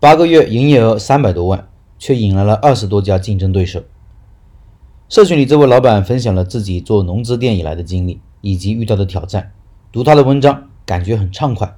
八个月营业额三百多万，却引来了二十多家竞争对手。社群里这位老板分享了自己做农资店以来的经历以及遇到的挑战。读他的文章，感觉很畅快。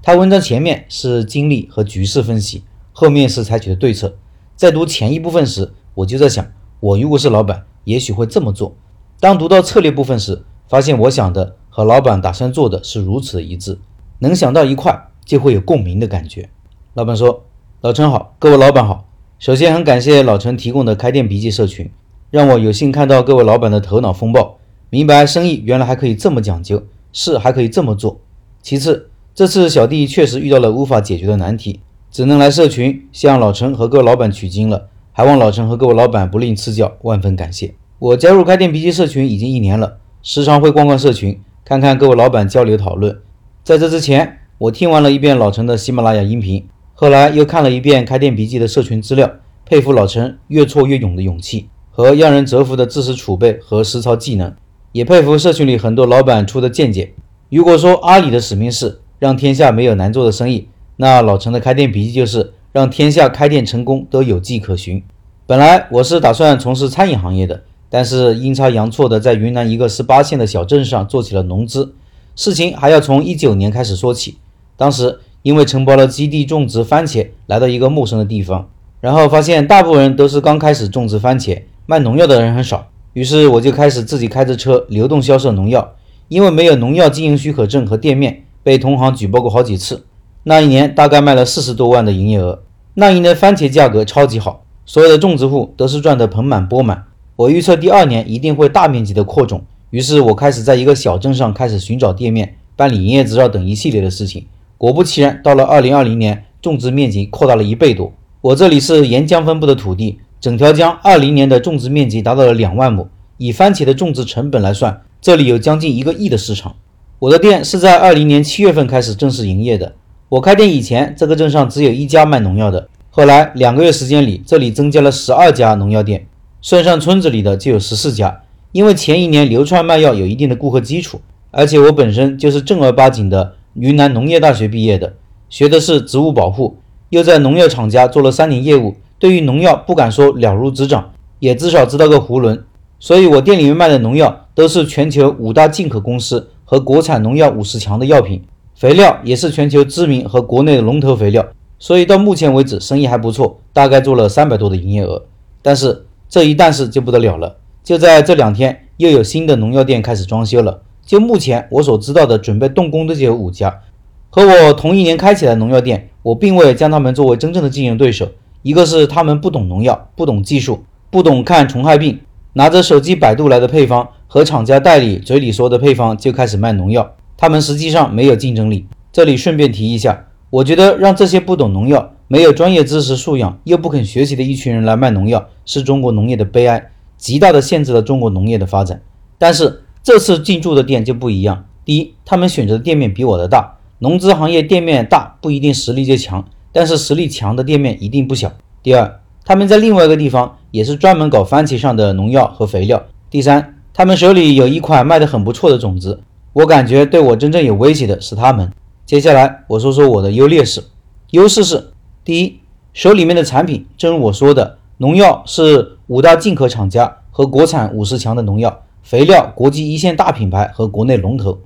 他文章前面是经历和局势分析，后面是采取的对策。在读前一部分时，我就在想，我如果是老板，也许会这么做。当读到策略部分时，发现我想的和老板打算做的是如此一致，能想到一块，就会有共鸣的感觉。老板说。老陈好，各位老板好。首先很感谢老陈提供的开店笔记社群，让我有幸看到各位老板的头脑风暴，明白生意原来还可以这么讲究，事还可以这么做。其次，这次小弟确实遇到了无法解决的难题，只能来社群向老陈和各位老板取经了，还望老陈和各位老板不吝赐教，万分感谢。我加入开店笔记社群已经一年了，时常会逛逛社群，看看各位老板交流讨论。在这之前，我听完了一遍老陈的喜马拉雅音频。后来又看了一遍开店笔记的社群资料，佩服老陈越挫越勇的勇气和让人折服的知识储备和实操技能，也佩服社群里很多老板出的见解。如果说阿里的使命是让天下没有难做的生意，那老陈的开店笔记就是让天下开店成功都有迹可循。本来我是打算从事餐饮行业的，但是阴差阳错的在云南一个十八线的小镇上做起了农资。事情还要从一九年开始说起，当时。因为承包了基地种植番茄，来到一个陌生的地方，然后发现大部分人都是刚开始种植番茄，卖农药的人很少。于是我就开始自己开着车流动销售农药。因为没有农药经营许可证和店面，被同行举报过好几次。那一年大概卖了四十多万的营业额。那一年番茄价格超级好，所有的种植户都是赚得盆满钵满。我预测第二年一定会大面积的扩种，于是我开始在一个小镇上开始寻找店面、办理营业执照等一系列的事情。果不其然，到了二零二零年，种植面积扩大了一倍多。我这里是沿江分布的土地，整条江二零年的种植面积达到了两万亩。以番茄的种植成本来算，这里有将近一个亿的市场。我的店是在二零年七月份开始正式营业的。我开店以前，这个镇上只有一家卖农药的。后来两个月时间里，这里增加了十二家农药店，算上村子里的就有十四家。因为前一年流窜卖药有一定的顾客基础，而且我本身就是正儿八经的。云南农业大学毕业的，学的是植物保护，又在农药厂家做了三年业务，对于农药不敢说了如指掌，也至少知道个囫囵。所以我店里面卖的农药都是全球五大进口公司和国产农药五十强的药品，肥料也是全球知名和国内的龙头肥料。所以到目前为止生意还不错，大概做了三百多的营业额。但是这一但是就不得了了，就在这两天又有新的农药店开始装修了。就目前我所知道的，准备动工的就有五家，和我同一年开起来的农药店，我并未将他们作为真正的竞争对手。一个是他们不懂农药，不懂技术，不懂看虫害病，拿着手机百度来的配方和厂家代理嘴里说的配方就开始卖农药，他们实际上没有竞争力。这里顺便提一下，我觉得让这些不懂农药、没有专业知识素养又不肯学习的一群人来卖农药，是中国农业的悲哀，极大的限制了中国农业的发展。但是。这次进驻的店就不一样。第一，他们选择的店面比我的大。农资行业店面大不一定实力就强，但是实力强的店面一定不小。第二，他们在另外一个地方也是专门搞番茄上的农药和肥料。第三，他们手里有一款卖得很不错的种子。我感觉对我真正有威胁的是他们。接下来我说说我的优劣势。优势是：第一，手里面的产品，正如我说的，农药是五大进口厂家和国产五十强的农药。肥料国际一线大品牌和国内龙头。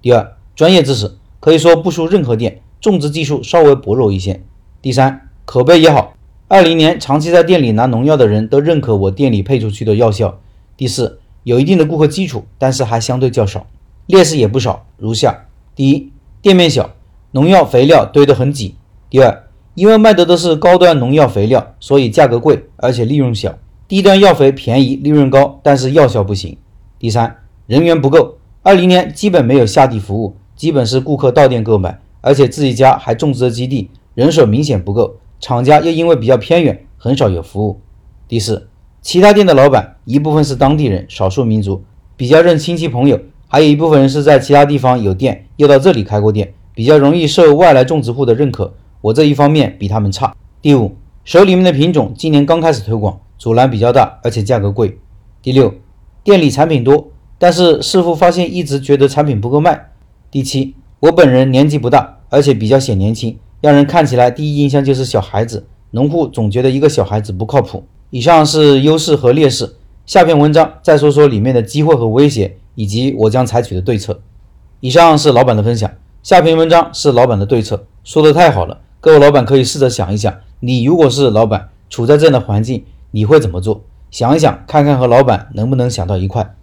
第二，专业知识可以说不输任何店，种植技术稍微薄弱一些。第三，口碑也好，二零年长期在店里拿农药的人都认可我店里配出去的药效。第四，有一定的顾客基础，但是还相对较少。劣势也不少，如下：第一，店面小，农药肥料堆得很挤。第二，因为卖的都是高端农药肥料，所以价格贵，而且利润小。低端药肥便宜，利润高，但是药效不行。第三，人员不够，二零年基本没有下地服务，基本是顾客到店购买，而且自己家还种植了基地，人手明显不够，厂家又因为比较偏远，很少有服务。第四，其他店的老板一部分是当地人，少数民族，比较认亲戚朋友，还有一部分人是在其他地方有店，又到这里开过店，比较容易受外来种植户的认可。我这一方面比他们差。第五，手里面的品种今年刚开始推广，阻拦比较大，而且价格贵。第六。店里产品多，但是师傅发现一直觉得产品不够卖。第七，我本人年纪不大，而且比较显年轻，让人看起来第一印象就是小孩子。农户总觉得一个小孩子不靠谱。以上是优势和劣势，下篇文章再说说里面的机会和威胁，以及我将采取的对策。以上是老板的分享，下篇文章是老板的对策。说的太好了，各位老板可以试着想一想，你如果是老板，处在这样的环境，你会怎么做？想一想，看看和老板能不能想到一块。